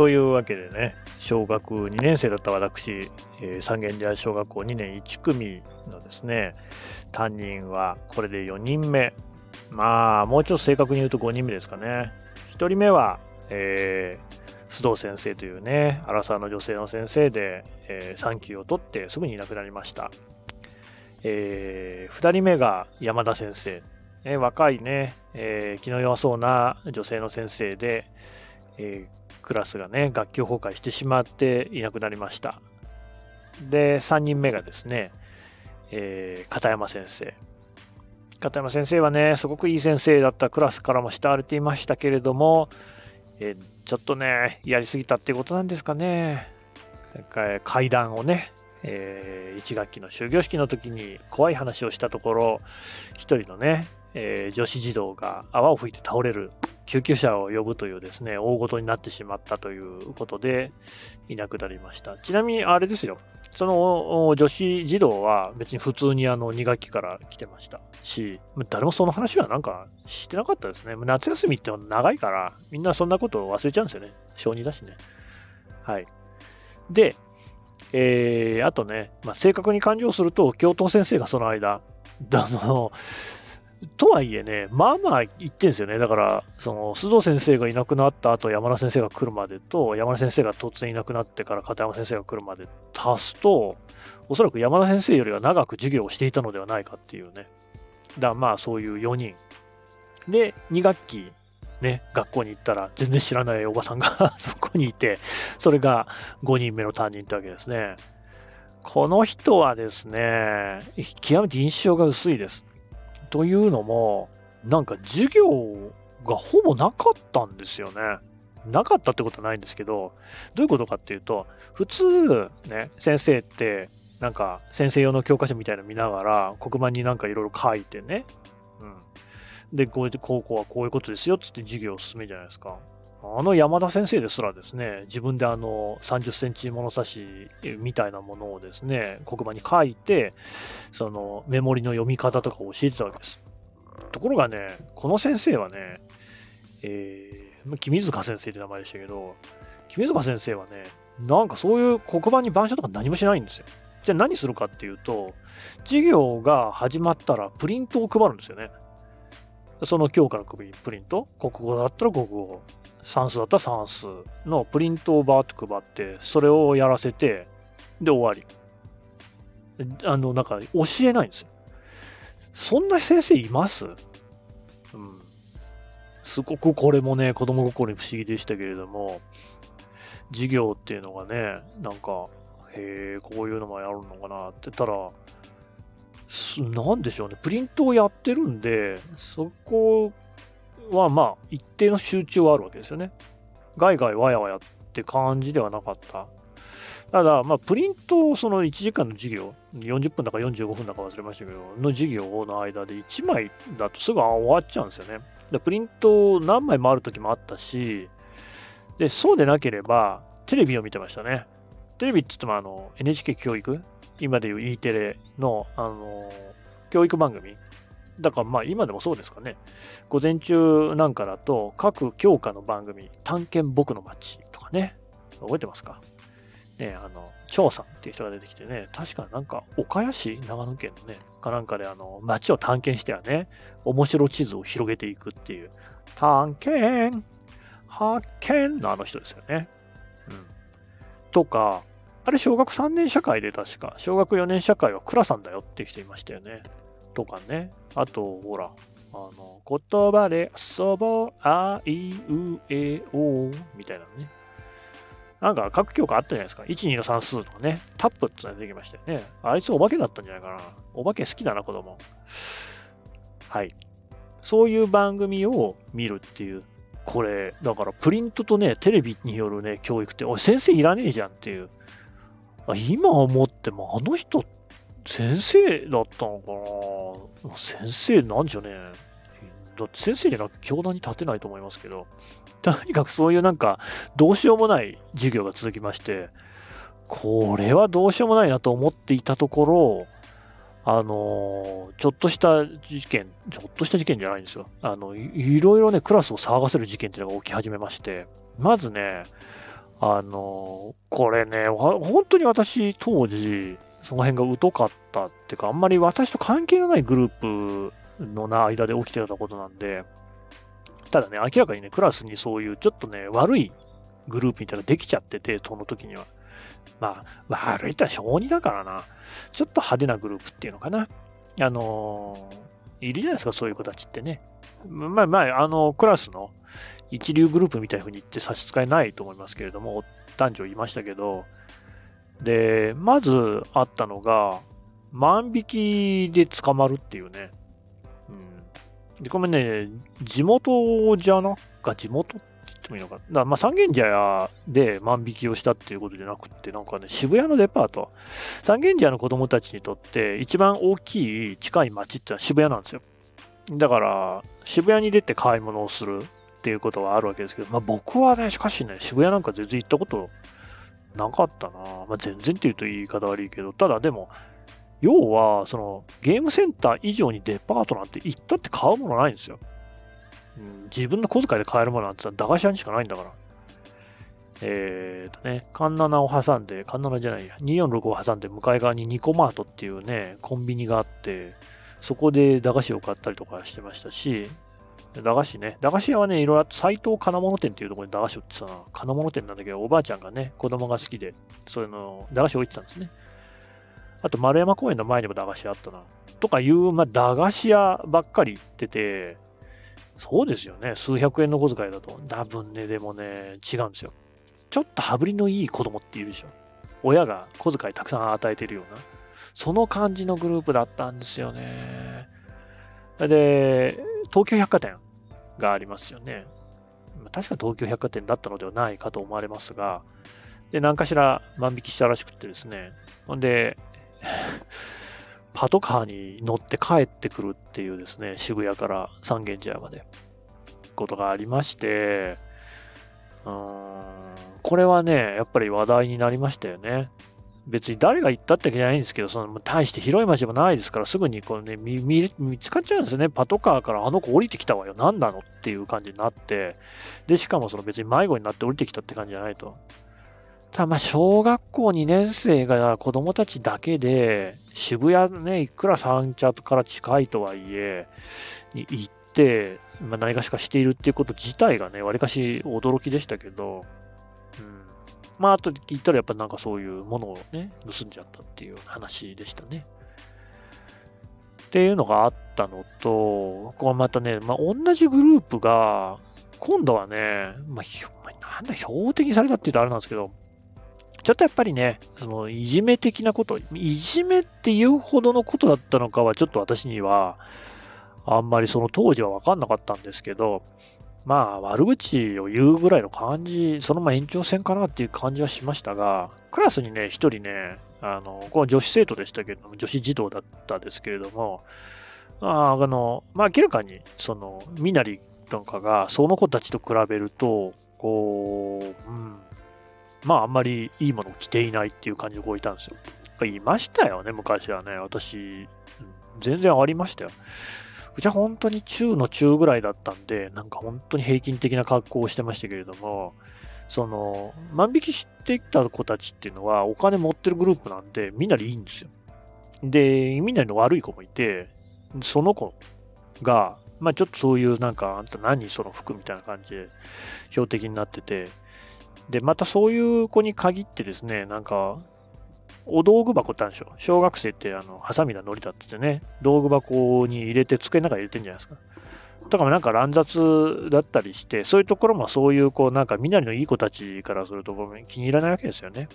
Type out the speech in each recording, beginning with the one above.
というわけでね、小学2年生だった私、えー、三軒茶屋小学校2年1組のですね、担任はこれで4人目。まあ、もうちょっと正確に言うと5人目ですかね。1人目は、えー、須藤先生というね、アラサーの女性の先生で、えー、産休を取ってすぐにいなくなりました。えー、2人目が山田先生。え、若いね、えー、気の弱そうな女性の先生で、えー、クラスがね、学級崩壊してしまっていなくなりました。で、3人目がですね、えー、片山先生。片山先生はね、すごくいい先生だったクラスからも慕われていましたけれども、えー、ちょっとね、やりすぎたっていうことなんですかね。階段をね、えー、1学期の終業式の時に怖い話をしたところ、1人のね、えー、女子児童が泡を吹いて倒れる救急車を呼ぶというですね、大事になってしまったということで、いなくなりました。ちなみにあれですよ、その女子児童は別に普通にあの2学期から来てましたし、誰もその話はなんかしてなかったですね。夏休みって長いから、みんなそんなことを忘れちゃうんですよね。小児だしね。はい。で、えー、あとね、まあ、正確に勘定すると、教頭先生がその間、あの、とはいえね、まあまあ言ってんですよね。だから、その、須藤先生がいなくなった後、山田先生が来るまでと、山田先生が突然いなくなってから片山先生が来るまで足すと、おそらく山田先生よりは長く授業をしていたのではないかっていうね。だまあそういう4人。で、2学期、ね、学校に行ったら全然知らないおばさんが そこにいて、それが5人目の担任ってわけですね。この人はですね、極めて印象が薄いです。というのも、なんか授業がほぼなかったんですよね。なかったってことはないんですけど、どういうことかっていうと、普通、ね、先生って、なんか先生用の教科書みたいなの見ながら、黒板になんかいろいろ書いてね、うん。で、こうやって高校はこういうことですよっつって授業を進めるじゃないですか。あの山田先生ですらですね、自分であの30センチ物差しみたいなものをですね、黒板に書いて、そのメモリの読み方とかを教えてたわけです。ところがね、この先生はね、えー、君塚先生って名前でしたけど、君塚先生はね、なんかそういう黒板に板書とか何もしないんですよ。じゃあ何するかっていうと、授業が始まったらプリントを配るんですよね。その教科のプリント、国語だったら国語、算数だったら算数のプリントをバーッと配って、それをやらせて、で終わり。あの、なんか教えないんですよ。そんな先生いますうん。すごくこれもね、子供心に不思議でしたけれども、授業っていうのがね、なんか、へえ、こういうのもやるのかなって言ったら、なんでしょうね、プリントをやってるんで、そこはまあ、一定の集中はあるわけですよね。ガイガイワヤワヤって感じではなかった。ただ、まあ、プリントを、その1時間の授業、40分だか45分だか忘れましたけど、の授業の間で1枚だとすぐ終わっちゃうんですよね。でプリントを何枚もある時もあったし、で、そうでなければ、テレビを見てましたね。テレビって言っても、あの、NHK 教育？今でいう E テレの、あの、教育番組？だからまあ今でもそうですかね。午前中なんかだと各教科の番組、探検僕の街とかね。覚えてますか？ねあの、張さんっていう人が出てきてね、確かなんか岡谷市、長野県のね、かなんかであの、街を探検してはね、面白地図を広げていくっていう、探検、発見のあの人ですよね。うん。とか、あれ小学3年社会で確か、小学4年社会は倉さんだよっていう人いましたよね。とかね。あと、ほら、あの、言葉で遊ぼう、あいうえおみたいなのね。なんか各教科あったじゃないですか。1、2の算数とかね。タップってのが出てきましたよね。あいつお化けだったんじゃないかな。お化け好きだな、子供。はい。そういう番組を見るっていう。これ、だからプリントとね、テレビによるね、教育って、おい、先生いらねえじゃんっていう。今思っても、あの人先生だったのかな先生なんじゃね？だって先生じゃなく教壇に立てないと思いますけど、とにかくそういうなんか、どうしようもない授業が続きまして、これはどうしようもないなと思っていたところ、あの、ちょっとした事件、ちょっとした事件じゃないんですよ。あの、いろいろね、クラスを騒がせる事件っていうのが起き始めまして、まずね、あの、これね、本当に私、当時、その辺が疎かったっていうか、あんまり私と関係のないグループの間で起きてたことなんで、ただね、明らかにね、クラスにそういうちょっとね、悪いグループみたいなのができちゃってて、その時には。まあ、悪いってのは小児だからな。ちょっと派手なグループっていうのかな。あのー、いるじゃないですか、そういう子たちってね。まあまあ、あの、クラスの一流グループみたいな風に言って差し支えないと思いますけれども、男女いましたけど、で、まずあったのが、万引きで捕まるっていうね。うん。で、これね、地元じゃなか、地元って言ってもいいのか。だかまあ三軒茶屋で万引きをしたっていうことじゃなくて、なんかね、渋谷のデパート。三軒茶屋の子供たちにとって一番大きい近い街ってのは渋谷なんですよ。だから、渋谷に出て買い物をするっていうことはあるわけですけど、まあ僕はね、しかしね、渋谷なんか全然行ったことなかったな。まあ、全然って言うと言い方悪いけど、ただでも、要は、その、ゲームセンター以上にデパートなんて行ったって買うものないんですよ。うん、自分の小遣いで買えるものなんて駄菓子屋にしかないんだから。えーとね、カンナナを挟んで、カンナナじゃないや、246を挟んで向かい側にニコマートっていうね、コンビニがあって、そこで駄菓子を買ったりとかしてましたし、駄菓子ね。駄菓子屋はね、いろいろ斎藤金物店っていうところに駄菓子売ってたな。金物店なんだけど、おばあちゃんがね、子供が好きで、そういうの、駄菓子置いてたんですね。あと、丸山公園の前にも駄菓子屋あったな。とかいう、まあ、駄菓子屋ばっかり行ってて、そうですよね。数百円の小遣いだと。多分ね、でもね、違うんですよ。ちょっと羽振りのいい子供っているでしょ。親が小遣いたくさん与えてるような。その感じのグループだったんですよね。で、東京百貨店がありますよね。確か東京百貨店だったのではないかと思われますが、で、何かしら万引きしたらしくてですね。ほんで、パトカーに乗って帰ってくるっていうですね、渋谷から三軒茶屋まで、ことがありまして、うーん、これはね、やっぱり話題になりましたよね。別に誰が言ったってわけじゃないんですけど、その大して広い街でもないですから、すぐにこう、ね、見見つかっちゃうんですよね。パトカーからあの子降りてきたわよ。何なのっていう感じになって、で、しかもその別に迷子になって降りてきたって感じじゃないと。ただまあ、小学校2年生が子供たちだけで、渋谷ね、いくら三茶から近いとはいえ、に行って、まあ、何かしかしているっていうこと自体がね、わりかし驚きでしたけど、まあ、後で聞いたらやっぱなんかそういうものをね、盗んじゃったっていう話でしたね。っていうのがあったのと、ここはまたね、まあ、同じグループが、今度はね、まあ、なんだ、標的にされたって言うとあれなんですけど、ちょっとやっぱりね、そのいじめ的なこと、いじめっていうほどのことだったのかは、ちょっと私には、あんまりその当時は分かんなかったんですけど、まあ、悪口を言うぐらいの感じ、そのまま延長戦かなっていう感じはしましたが、クラスにね、一人ね、あの、この女子生徒でしたけれども、女子児童だったですけれども、ああの、まあ、明らかに、その、みなりとかが、その子たちと比べると、こう、うん、まあ、あんまりいいものを着ていないっていう感じの子いたんですよ。いましたよね、昔はね。私、全然ありましたよ。うちは本当に中の中ぐらいだったんで、なんか本当に平均的な格好をしてましたけれども、その、万引きしてきた子たちっていうのはお金持ってるグループなんで、みんなでいいんですよ。で、みんなの悪い子もいて、その子が、まあちょっとそういうなんか、あんた何その服みたいな感じで標的になってて、で、またそういう子に限ってですね、なんか、お道具箱ってあるでしょ小学生ってあのハサミがのりだってね、道具箱に入れて机の中に入れてんじゃないですか。とかもなんか乱雑だったりして、そういうところもそういうこうなんかみなりのいい子たちからすると気に入らないわけですよね。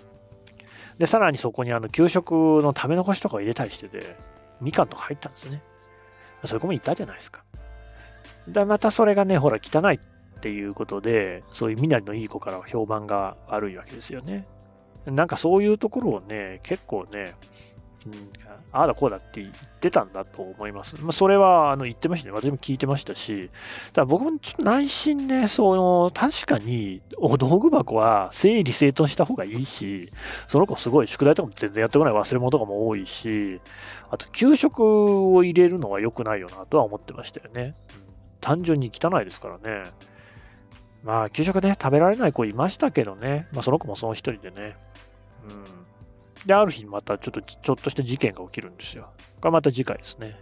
で、さらにそこにあの給食の食べ残しとかを入れたりしてて、みかんとか入ったんですね。そういう子もいたじゃないですか。で、またそれがね、ほら汚いっていうことで、そういうみなりのいい子からは評判が悪いわけですよね。なんかそういうところをね、結構ね、うん、ああだこうだって言ってたんだと思います。まあ、それはあの言ってましたね。私も聞いてましたし、だ僕もちょっと内心ね、その、確かにお道具箱は整理整頓した方がいいし、その子すごい宿題とかも全然やってこない忘れ物とかも多いし、あと給食を入れるのは良くないよなとは思ってましたよね。うん、単純に汚いですからね。まあ、給食ね、食べられない子いましたけどね。まあ、その子もその一人でね。うん。で、ある日またちょっと、ちょっとした事件が起きるんですよ。これまた次回ですね。